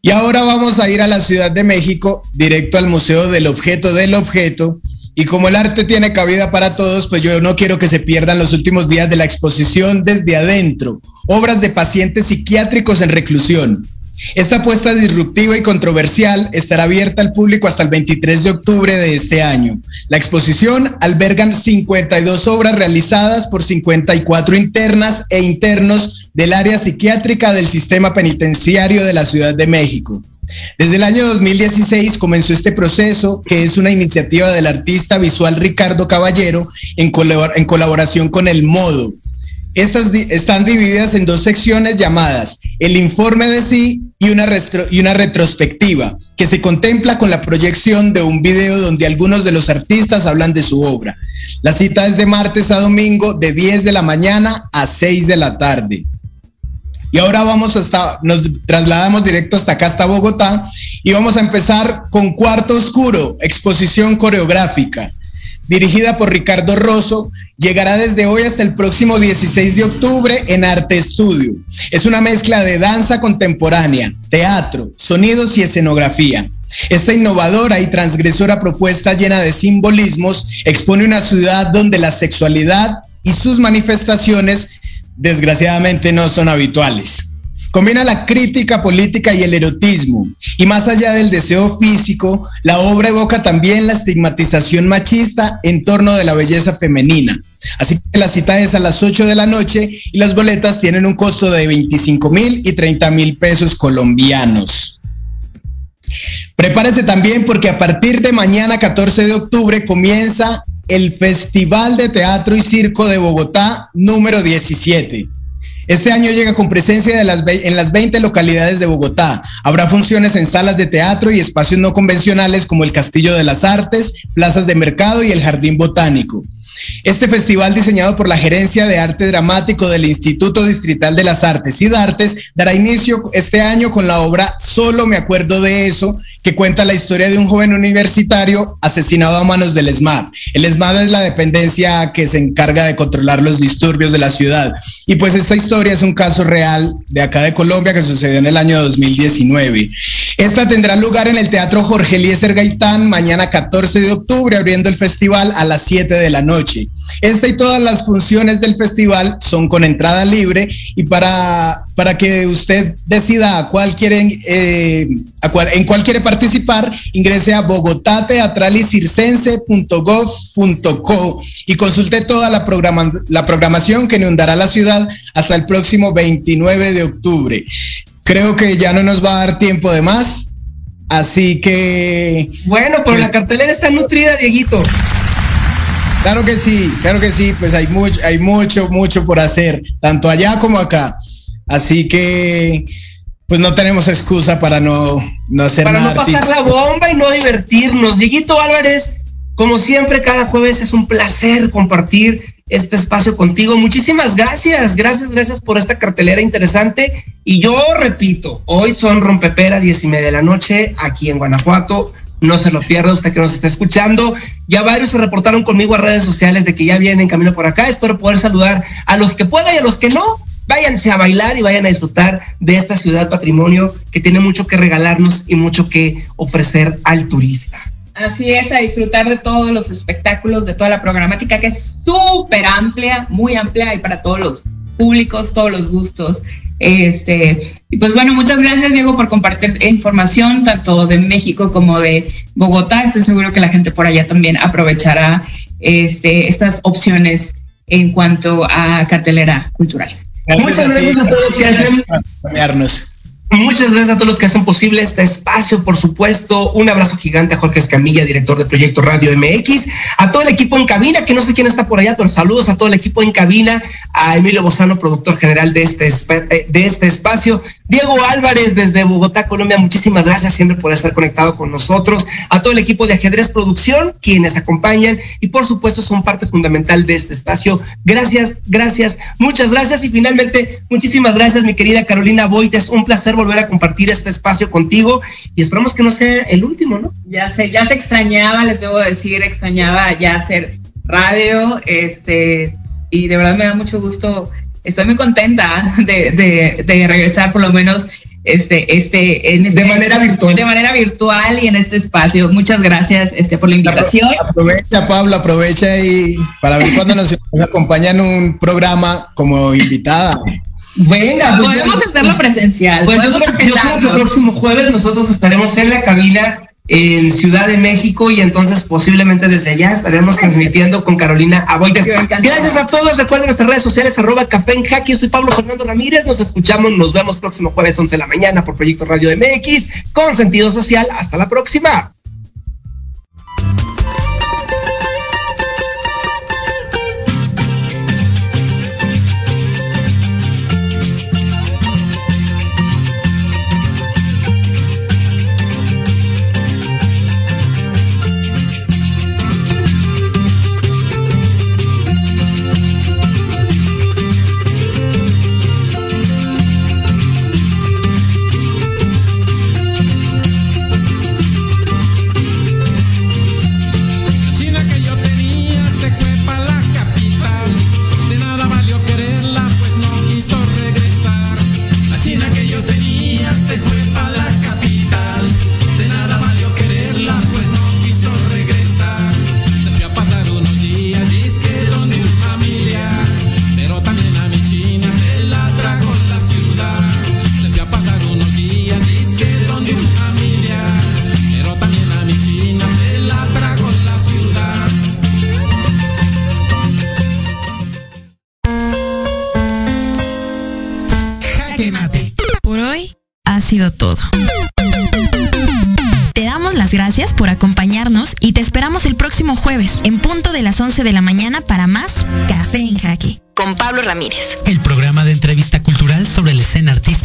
Y ahora vamos a ir a la Ciudad de México, directo al Museo del Objeto del Objeto, y como el arte tiene cabida para todos, pues yo no quiero que se pierdan los últimos días de la exposición desde adentro, obras de pacientes psiquiátricos en reclusión. Esta apuesta disruptiva y controversial estará abierta al público hasta el 23 de octubre de este año. La exposición albergan 52 obras realizadas por 54 internas e internos del área psiquiátrica del sistema penitenciario de la Ciudad de México. Desde el año 2016 comenzó este proceso, que es una iniciativa del artista visual Ricardo Caballero en, colaboración con El Modo. Estas están divididas en dos secciones llamadas El informe de sí y una, y una retrospectiva, que se contempla con la proyección de un video donde algunos de los artistas hablan de su obra. La cita es de martes a domingo de 10 de la mañana a 6 de la tarde. Y ahora vamos hasta, nos trasladamos directo hasta acá, hasta Bogotá, y vamos a empezar con Cuarto Oscuro, exposición coreográfica. Dirigida por Ricardo Rosso, llegará desde hoy hasta el próximo 16 de octubre en Arte Estudio. Es una mezcla de danza contemporánea, teatro, sonidos y escenografía. Esta innovadora y transgresora propuesta llena de simbolismos expone una ciudad donde la sexualidad y sus manifestaciones desgraciadamente no son habituales. Combina la crítica política y el erotismo, y más allá del deseo físico, la obra evoca también la estigmatización machista en torno de la belleza femenina. Así que la cita es a las 8 de la noche y las boletas tienen un costo de 25 mil y 30 mil pesos colombianos. Prepárese también porque a partir de mañana 14 de octubre comienza el Festival de Teatro y Circo de Bogotá número 17. Este año llega con presencia de en las 20 localidades de Bogotá. Habrá funciones en salas de teatro y espacios no convencionales como el Castillo de las Artes, plazas de mercado y el Jardín Botánico. Este festival diseñado por la Gerencia de Arte Dramático del Instituto Distrital de las Artes y Artes dará inicio este año con la obra Solo me acuerdo de eso, que cuenta la historia de un joven universitario asesinado a manos del ESMAD. El ESMAD es la dependencia que se encarga de controlar los disturbios de la ciudad. Y pues esta historia es un caso real de acá de Colombia que sucedió en el año 2019. Esta tendrá lugar en el Teatro Jorge Eliezer Gaitán mañana 14 de octubre, abriendo el festival a las 7 de la noche. Esta y todas las funciones del festival son con entrada libre y para, para que usted decida a cuál quieren, eh, a cuál, en cuál quiere participar, ingrese a bogotateatralisircense.gov.co y consulte toda la, programa, la programación que inundará la ciudad hasta el próximo 29 de octubre. Creo que ya no nos va a dar tiempo de más. Así que. Bueno, pero la pues cartelera está nutrida, Dieguito. Claro que sí, claro que sí, pues hay mucho, hay mucho, mucho por hacer, tanto allá como acá. Así que, pues no tenemos excusa para no, no hacer para nada. Para no pasar la bomba y no divertirnos. Dieguito Álvarez, como siempre, cada jueves es un placer compartir este espacio contigo. Muchísimas gracias, gracias, gracias por esta cartelera interesante. Y yo repito, hoy son rompepera, diez y media de la noche, aquí en Guanajuato. No se lo pierda usted que nos está escuchando. Ya varios se reportaron conmigo a redes sociales de que ya vienen en camino por acá. Espero poder saludar a los que pueda y a los que no. Váyanse a bailar y vayan a disfrutar de esta ciudad patrimonio que tiene mucho que regalarnos y mucho que ofrecer al turista. Así es, a disfrutar de todos los espectáculos, de toda la programática que es súper amplia, muy amplia y para todos los públicos, todos los gustos. Este, y pues bueno, muchas gracias Diego por compartir información tanto de México como de Bogotá. Estoy seguro que la gente por allá también aprovechará este, estas opciones en cuanto a cartelera cultural. Muchas gracias a todos que hacen Muchas gracias a todos los que hacen posible este espacio, por supuesto. Un abrazo gigante a Jorge Escamilla, director de Proyecto Radio MX, a todo el equipo en cabina, que no sé quién está por allá, pero saludos a todo el equipo en cabina, a Emilio Bozano, productor general de este, eh, de este espacio, Diego Álvarez desde Bogotá, Colombia, muchísimas gracias siempre por estar conectado con nosotros, a todo el equipo de Ajedrez Producción, quienes acompañan y por supuesto son parte fundamental de este espacio. Gracias, gracias, muchas gracias y finalmente muchísimas gracias mi querida Carolina Boites, un placer volver a compartir este espacio contigo y esperamos que no sea el último, ¿no? Ya sé, ya se extrañaba, les debo decir, extrañaba ya hacer radio, este, y de verdad me da mucho gusto estoy muy contenta *laughs* de, de, regresar por lo menos este, este, en este, de manera virtual. De manera virtual y en este espacio. Muchas gracias este, por la invitación. Aprovecha, Pablo, aprovecha y para ver cuándo nos, acompaña en un programa como invitada. *laughs* Venga, pues podemos hacerlo presencial. Pues yo creo que el próximo jueves nosotros estaremos en la cabina en Ciudad de México y entonces posiblemente desde allá estaremos transmitiendo con Carolina Aboites. Gracias a todos. Recuerden nuestras redes sociales, arroba café en Yo soy Pablo Fernando Ramírez. Nos escuchamos, nos vemos próximo jueves 11 de la mañana por Proyecto Radio MX con sentido social. Hasta la próxima. De la mañana para más Café en Jaque. Con Pablo Ramírez. El programa de entrevista cultural sobre la escena artística